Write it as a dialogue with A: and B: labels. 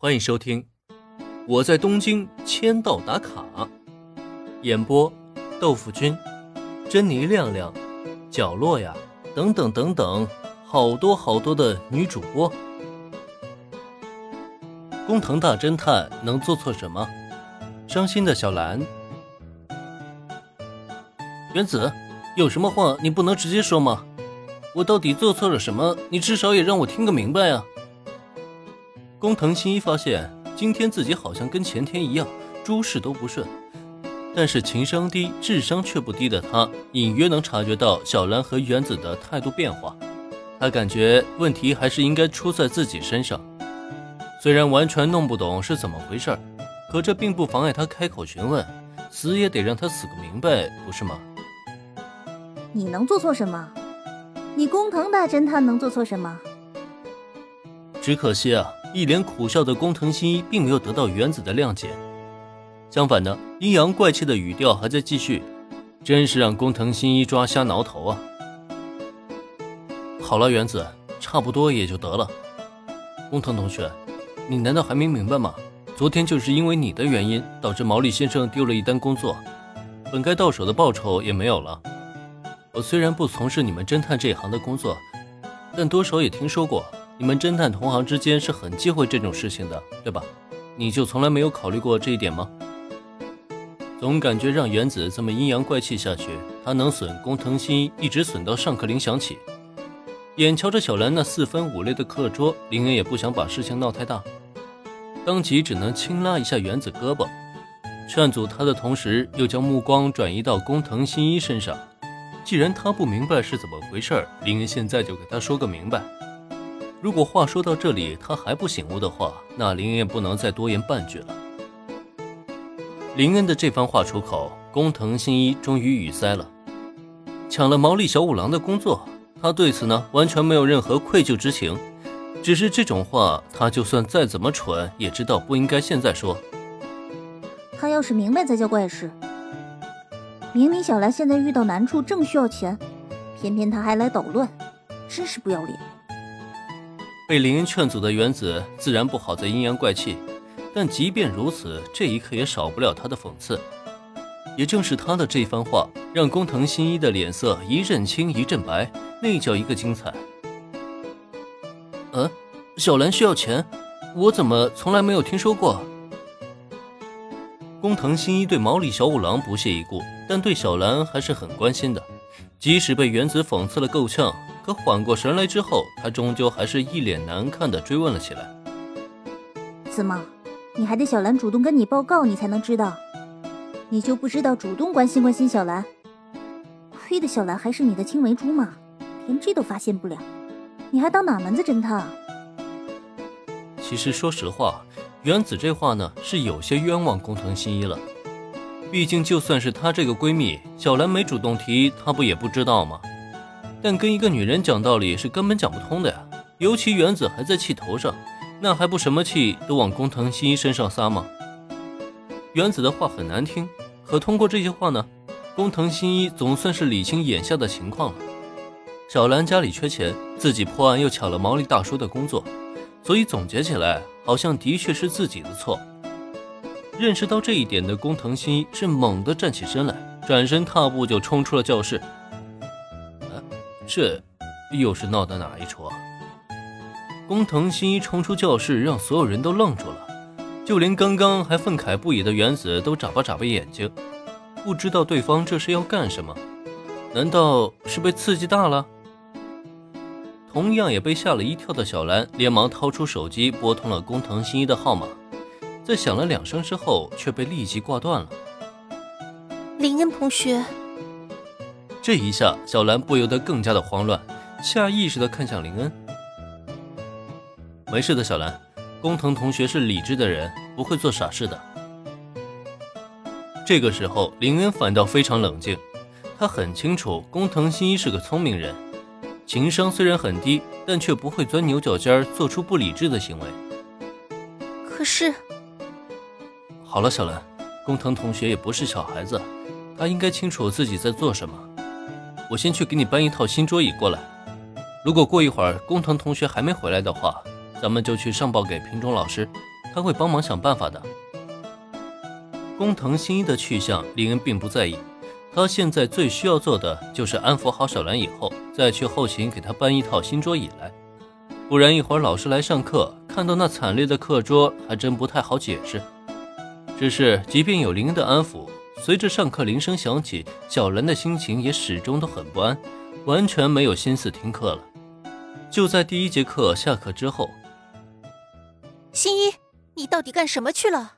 A: 欢迎收听《我在东京签到打卡》，演播：豆腐君、珍妮亮亮、角落呀，等等等等，好多好多的女主播。工藤大侦探能做错什么？伤心的小兰，原子，有什么话你不能直接说吗？我到底做错了什么？你至少也让我听个明白啊！工藤新一发现，今天自己好像跟前天一样，诸事都不顺。但是情商低、智商却不低的他，隐约能察觉到小兰和原子的态度变化。他感觉问题还是应该出在自己身上。虽然完全弄不懂是怎么回事，可这并不妨碍他开口询问，死也得让他死个明白，不是吗？
B: 你能做错什么？你工藤大侦探能做错什么？
A: 只可惜啊。一脸苦笑的工藤新一并没有得到原子的谅解，相反的，阴阳怪气的语调还在继续，真是让工藤新一抓瞎挠头啊！好了，原子，差不多也就得了。工藤同学，你难道还没明白吗？昨天就是因为你的原因，导致毛利先生丢了一单工作，本该到手的报酬也没有了。我虽然不从事你们侦探这一行的工作，但多少也听说过。你们侦探同行之间是很忌讳这种事情的，对吧？你就从来没有考虑过这一点吗？总感觉让原子这么阴阳怪气下去，他能损工藤新一，一直损到上课铃响起。眼瞧着小兰那四分五裂的课桌，林恩也不想把事情闹太大，当即只能轻拉一下原子胳膊，劝阻他的同时，又将目光转移到工藤新一身上。既然他不明白是怎么回事，林恩现在就给他说个明白。如果话说到这里他还不醒悟的话，那林恩不能再多言半句了。林恩的这番话出口，工藤新一终于语塞了。抢了毛利小五郎的工作，他对此呢完全没有任何愧疚之情。只是这种话，他就算再怎么蠢，也知道不应该现在说。
B: 他要是明白才叫怪事。明明小兰现在遇到难处，正需要钱，偏偏他还来捣乱，真是不要脸。
A: 被林恩劝阻的原子自然不好再阴阳怪气，但即便如此，这一刻也少不了他的讽刺。也正是他的这番话，让工藤新一的脸色一阵青一阵白，那叫一个精彩。嗯，小兰需要钱，我怎么从来没有听说过？工藤新一对毛利小五郎不屑一顾，但对小兰还是很关心的，即使被原子讽刺了够呛。可缓过神来之后，他终究还是一脸难看的追问了起来：“
B: 怎么，你还得小兰主动跟你报告，你才能知道？你就不知道主动关心关心小兰？亏得小兰还是你的青梅竹马，连这都发现不了，你还当哪门子侦探？”
A: 其实说实话，原子这话呢是有些冤枉工藤新一了。毕竟就算是她这个闺蜜，小兰没主动提，她不也不知道吗？但跟一个女人讲道理是根本讲不通的呀，尤其原子还在气头上，那还不什么气都往工藤新一身上撒吗？原子的话很难听，可通过这些话呢，工藤新一总算是理清眼下的情况了。小兰家里缺钱，自己破案又抢了毛利大叔的工作，所以总结起来，好像的确是自己的错。认识到这一点的工藤新一是猛地站起身来，转身踏步就冲出了教室。这又是闹的哪一出啊？工藤新一冲出教室，让所有人都愣住了，就连刚刚还愤慨不已的原子都眨巴眨巴眼睛，不知道对方这是要干什么？难道是被刺激大了？同样也被吓了一跳的小兰连忙掏出手机拨通了工藤新一的号码，在响了两声之后，却被立即挂断了。
C: 林恩同学。
A: 这一下，小兰不由得更加的慌乱，下意识的看向林恩。没事的，小兰，工藤同学是理智的人，不会做傻事的。这个时候，林恩反倒非常冷静，他很清楚工藤新一是个聪明人，情商虽然很低，但却不会钻牛角尖做出不理智的行为。
C: 可是，
A: 好了，小兰，工藤同学也不是小孩子，他应该清楚自己在做什么。我先去给你搬一套新桌椅过来。如果过一会儿工藤同学还没回来的话，咱们就去上报给平中老师。他会帮忙想办法的。工藤新一的去向，林恩并不在意。他现在最需要做的就是安抚好小兰，以后再去后勤给他搬一套新桌椅来。不然一会儿老师来上课，看到那惨烈的课桌，还真不太好解释。只是，即便有林恩的安抚，随着上课铃声响起，小兰的心情也始终都很不安，完全没有心思听课了。就在第一节课下课之后，
C: 新一，你到底干什么去了？